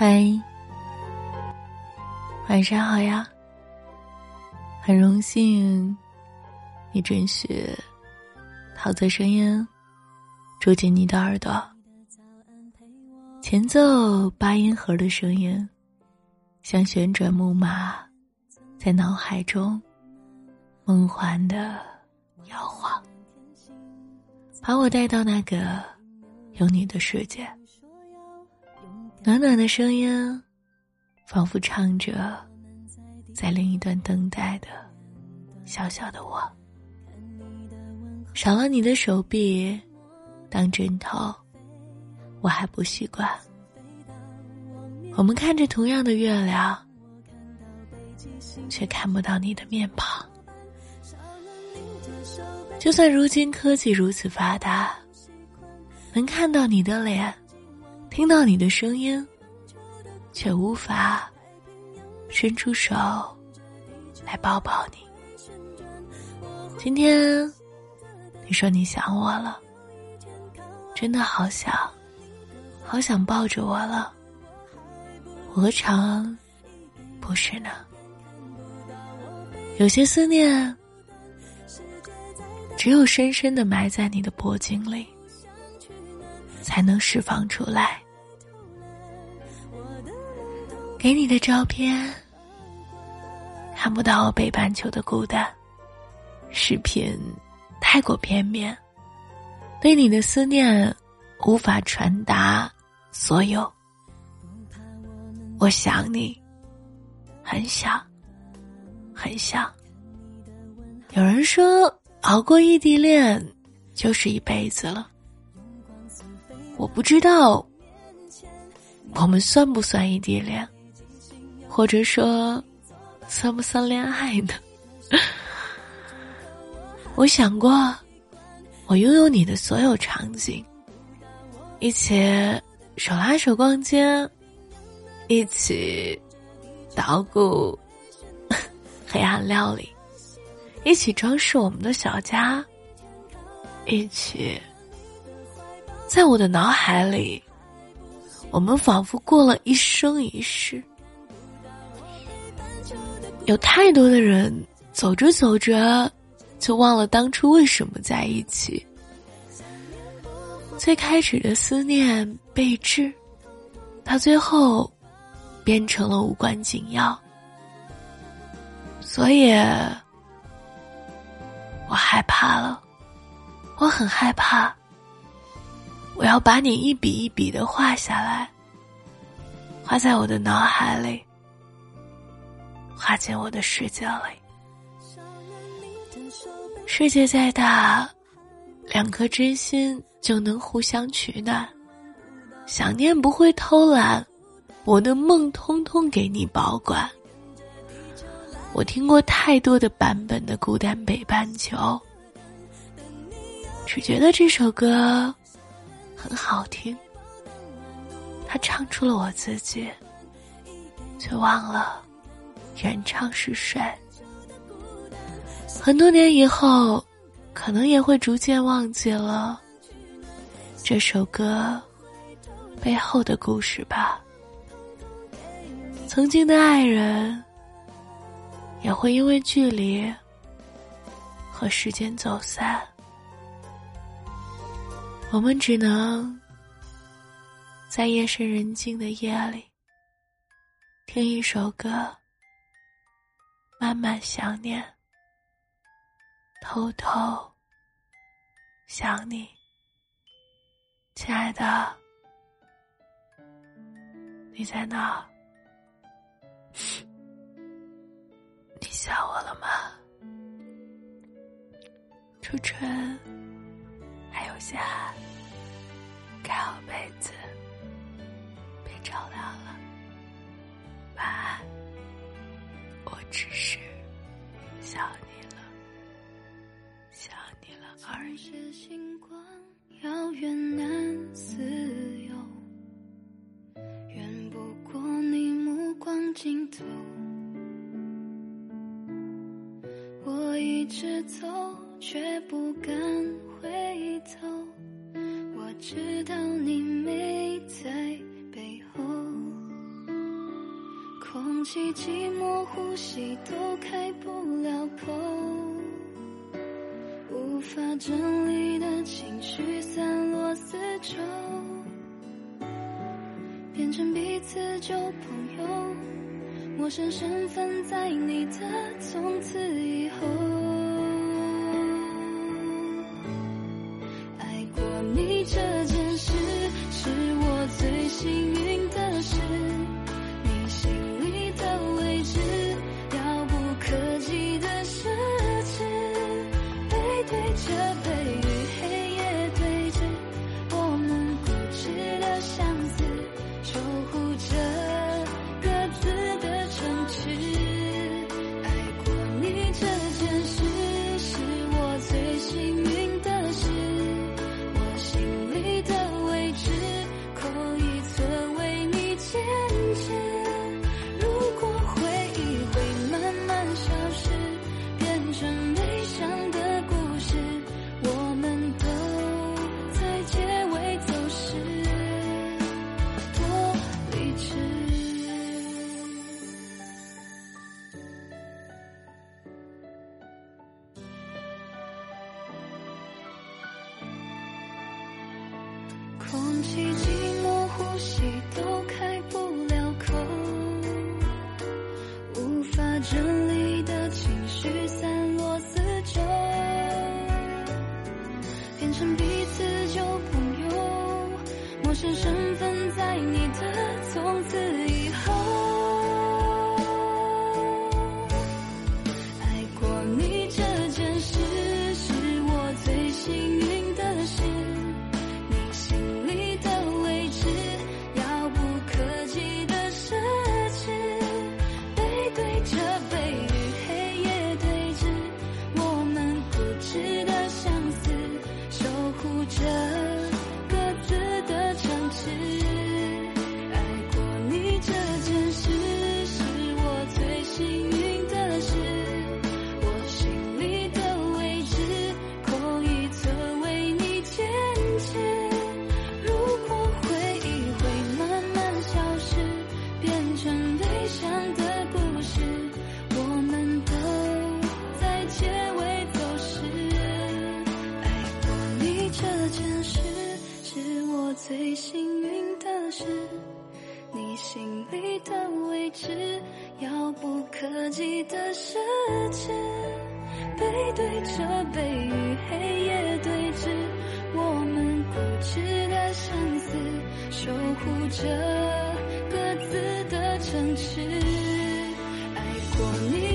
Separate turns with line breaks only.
嗨，晚上好呀！很荣幸你准许陶醉声音住进你的耳朵，前奏八音盒的声音，像旋转木马，在脑海中梦幻的摇晃，把我带到那个有你的世界。暖暖的声音，仿佛唱着，在另一端等待的小小的我。少了你的手臂当枕头，我还不习惯。我们看着同样的月亮，却看不到你的面庞。就算如今科技如此发达，能看到你的脸。听到你的声音，却无法伸出手来抱抱你。今天你说你想我了，真的好想，好想抱着我了。何尝不是呢？有些思念，只有深深的埋在你的脖颈里。才能释放出来。给你的照片，看不到北半球的孤单。视频太过片面，对你的思念无法传达所有。我想你，很想，很想。有人说，熬过异地恋，就是一辈子了。我不知道，我们算不算异地恋，或者说，算不算恋爱呢？我想过，我拥有你的所有场景，一起手拉手逛街，一起捣鼓 黑暗料理，一起装饰我们的小家，一起。在我的脑海里，我们仿佛过了一生一世。有太多的人走着走着，就忘了当初为什么在一起。最开始的思念备至，到最后变成了无关紧要。所以，我害怕了，我很害怕。我要把你一笔一笔的画下来，画在我的脑海里，画进我的世界里。世界再大，两颗真心就能互相取暖。想念不会偷懒，我的梦通通给你保管。我听过太多的版本的《孤单北半球》，只觉得这首歌。很好听，他唱出了我自己，却忘了原唱是谁。很多年以后，可能也会逐渐忘记了这首歌背后的故事吧。曾经的爱人，也会因为距离和时间走散。我们只能在夜深人静的夜里，听一首歌，慢慢想念，偷偷想你，亲爱的，你在哪？你想我了吗？初春。下，盖好被子，别着凉了。晚安，我只是想你了，想你了而已。星光遥远难自由，远不过你目光尽头。我一直走，却不敢。回头，我知道你没在背后。
空气寂寞，呼吸都开不了口，无法整理的情绪散落四周，变成彼此旧朋友，陌生身份在你的从此以后，空气寂寞，呼吸都心里的位置，遥不可及的奢侈，背对着背与黑夜对峙，我们固执的相思，守护着各自的城池，爱过你。